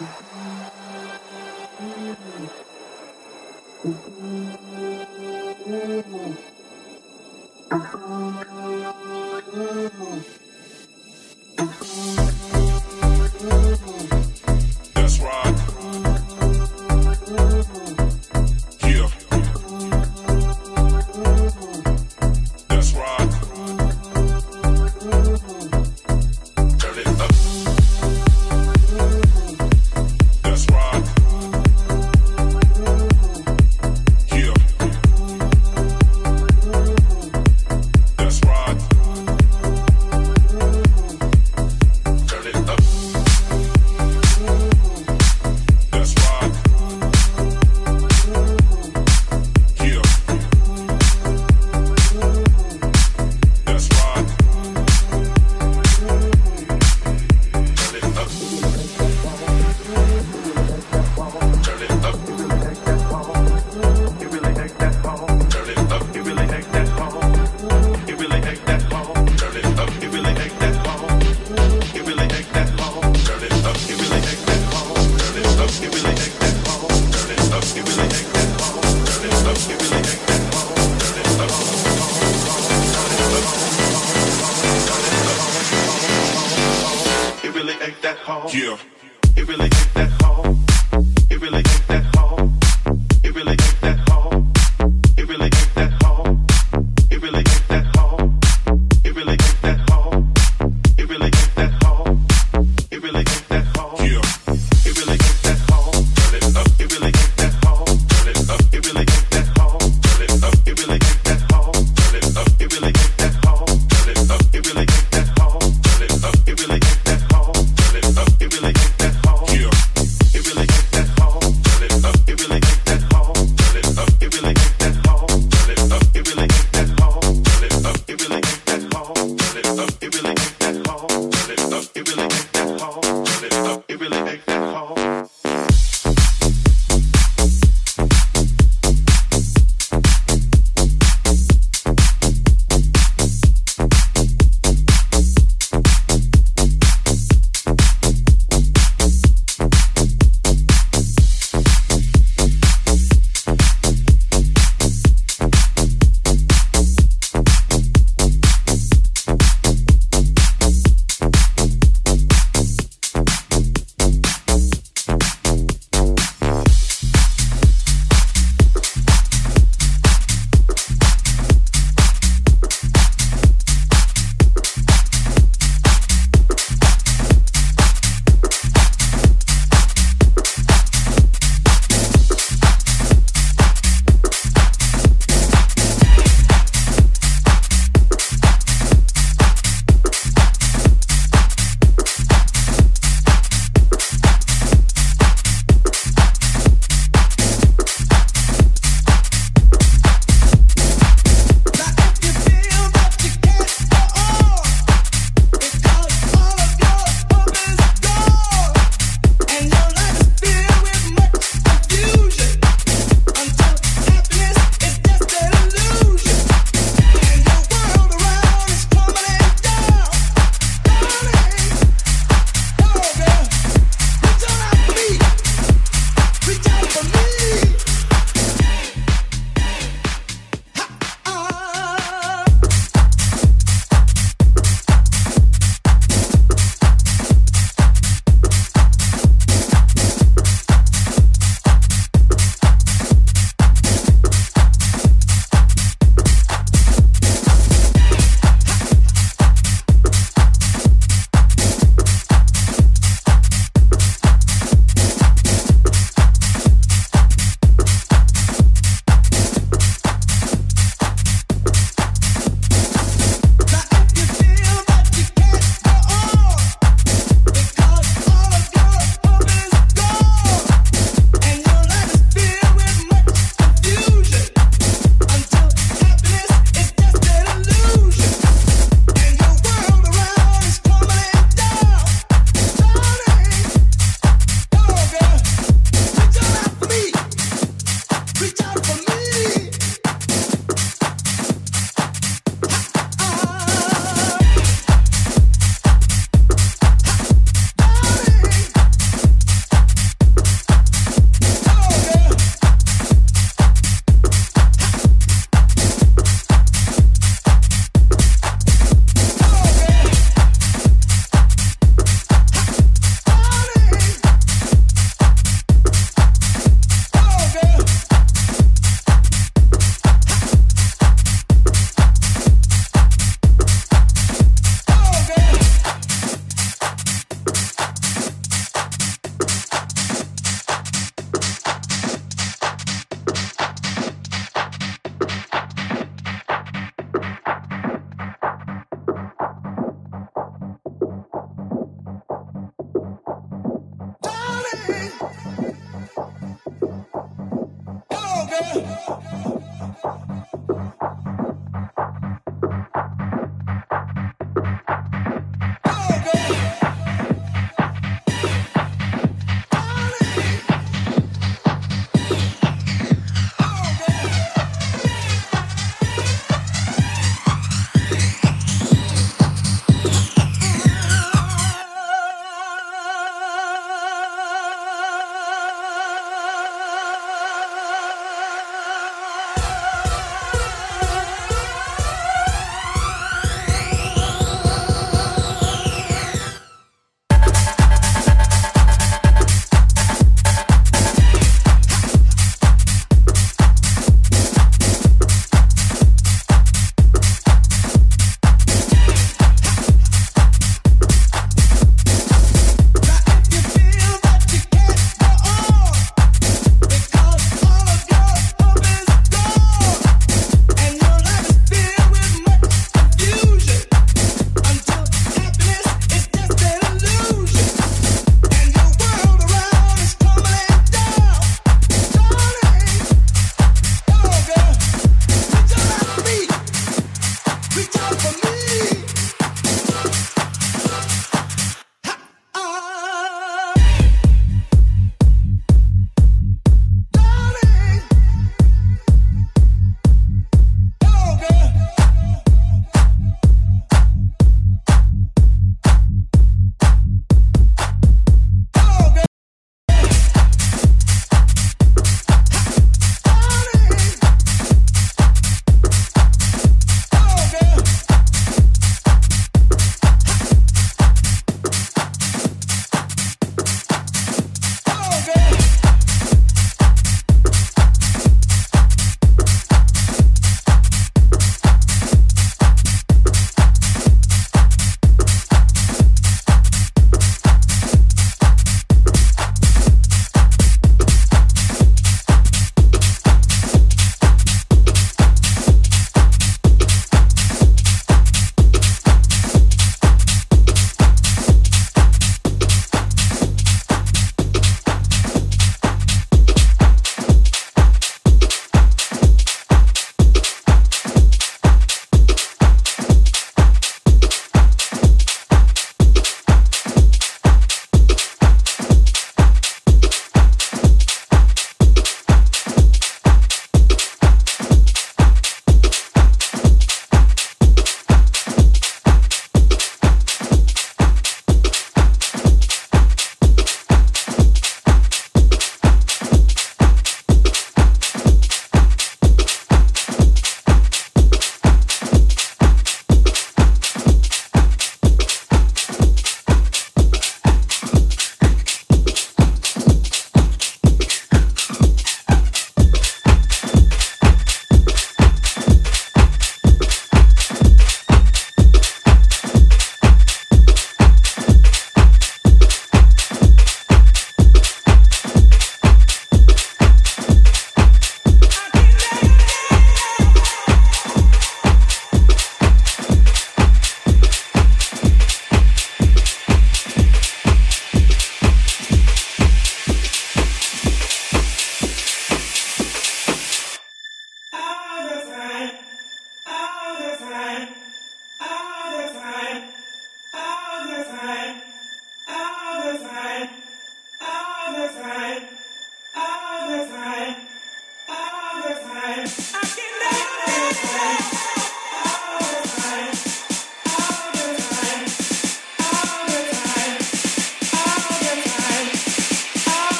Mm-hmm.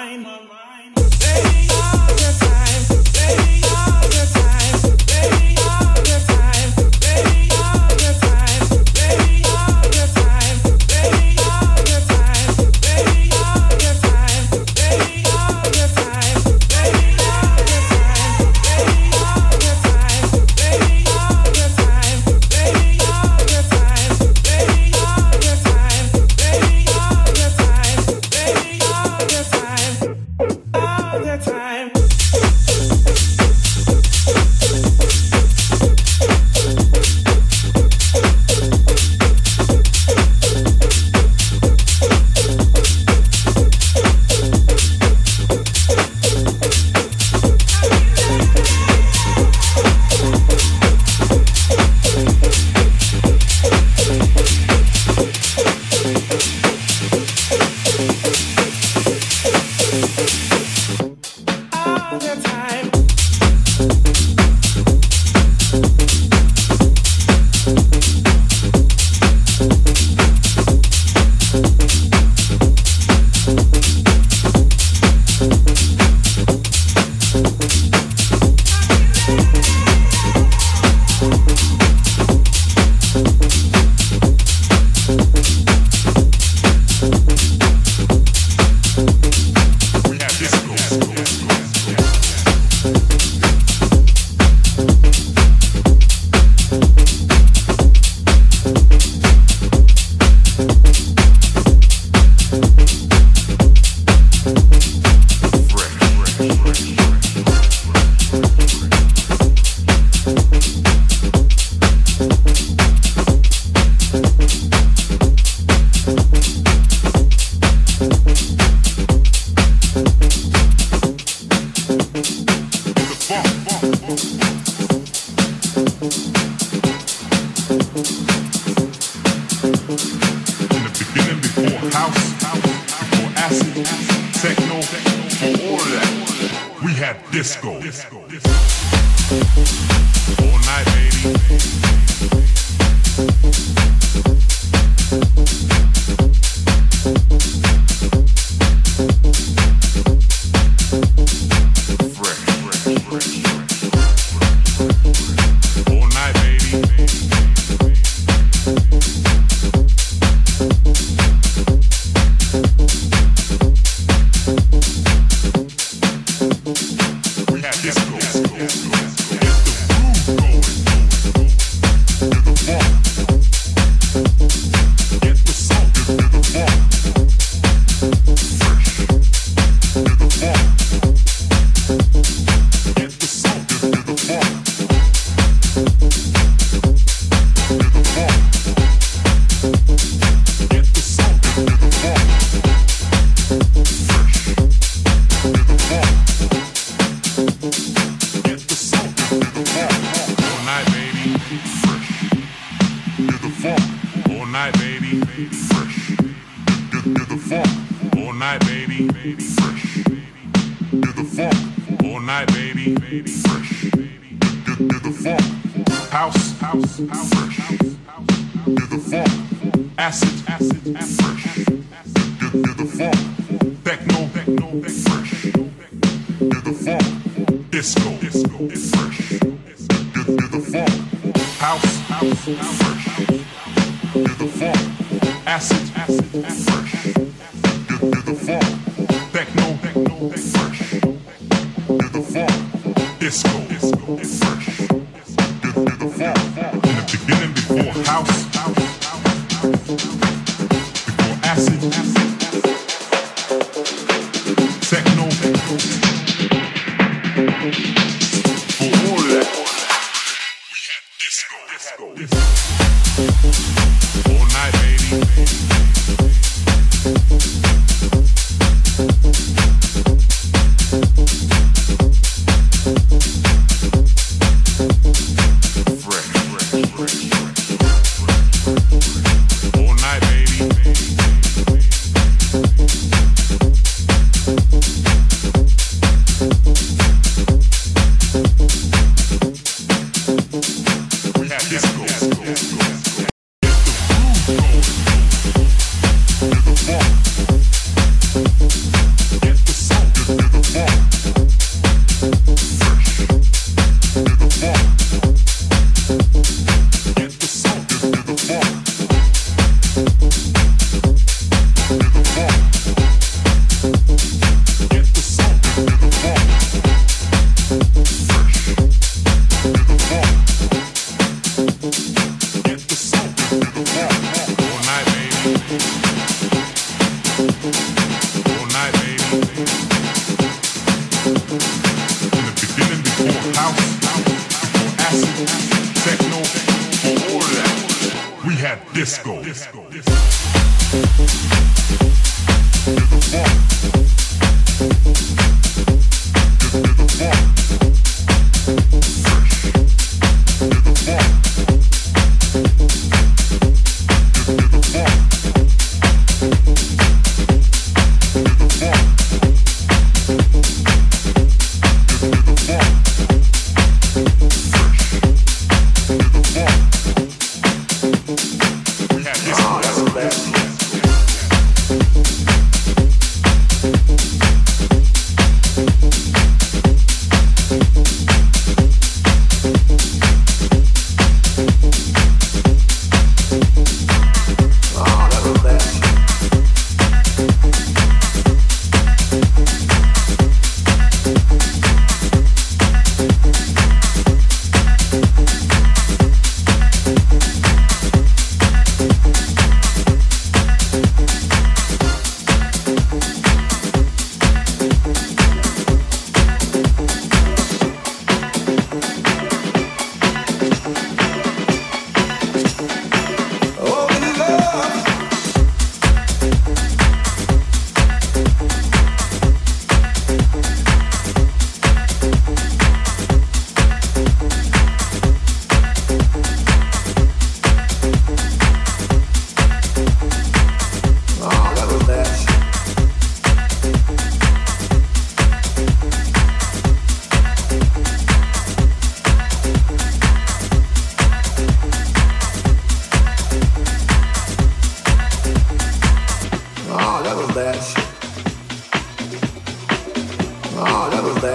In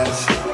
eyes.